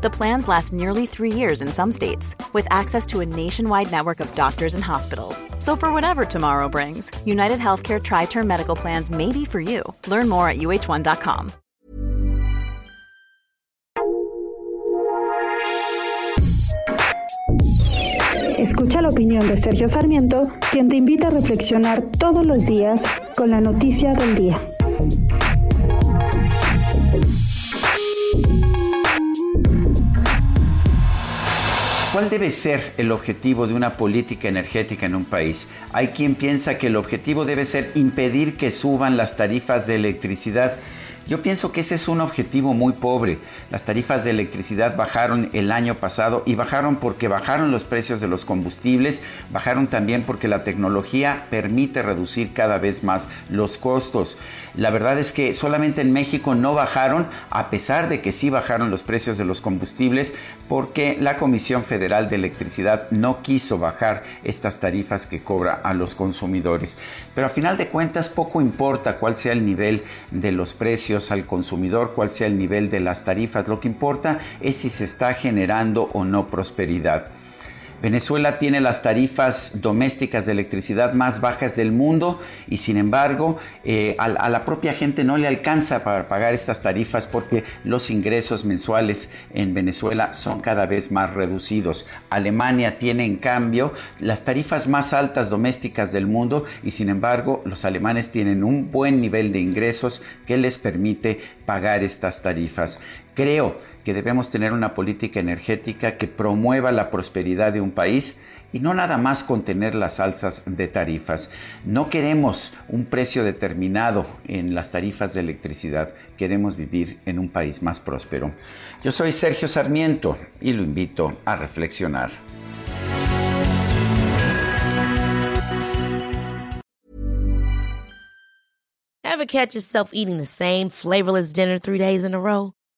The plans last nearly three years in some states, with access to a nationwide network of doctors and hospitals. So, for whatever tomorrow brings, United Healthcare Tri Term Medical Plans may be for you. Learn more at uh1.com. Escucha la opinión de Sergio Sarmiento, quien te invita a reflexionar todos los días con la noticia del día. ¿Cuál debe ser el objetivo de una política energética en un país? Hay quien piensa que el objetivo debe ser impedir que suban las tarifas de electricidad. Yo pienso que ese es un objetivo muy pobre. Las tarifas de electricidad bajaron el año pasado y bajaron porque bajaron los precios de los combustibles, bajaron también porque la tecnología permite reducir cada vez más los costos. La verdad es que solamente en México no bajaron, a pesar de que sí bajaron los precios de los combustibles, porque la Comisión Federal de Electricidad no quiso bajar estas tarifas que cobra a los consumidores. Pero a final de cuentas poco importa cuál sea el nivel de los precios al consumidor, cuál sea el nivel de las tarifas. Lo que importa es si se está generando o no prosperidad. Venezuela tiene las tarifas domésticas de electricidad más bajas del mundo y sin embargo eh, a, a, la propia gente no le alcanza para pagar estas tarifas porque los ingresos mensuales en Venezuela son cada vez más reducidos. Alemania tiene en cambio las tarifas más altas domésticas del mundo y sin embargo los alemanes tienen un buen nivel de ingresos que les permite pagar estas tarifas. Creo que debemos tener una política energética que promueva la prosperidad de un país y no nada más contener las alzas de tarifas. No queremos un precio determinado en las tarifas de electricidad, queremos vivir en un país más próspero. Yo soy Sergio Sarmiento y lo invito a reflexionar. Ever catch yourself eating the same flavorless dinner three days in a row?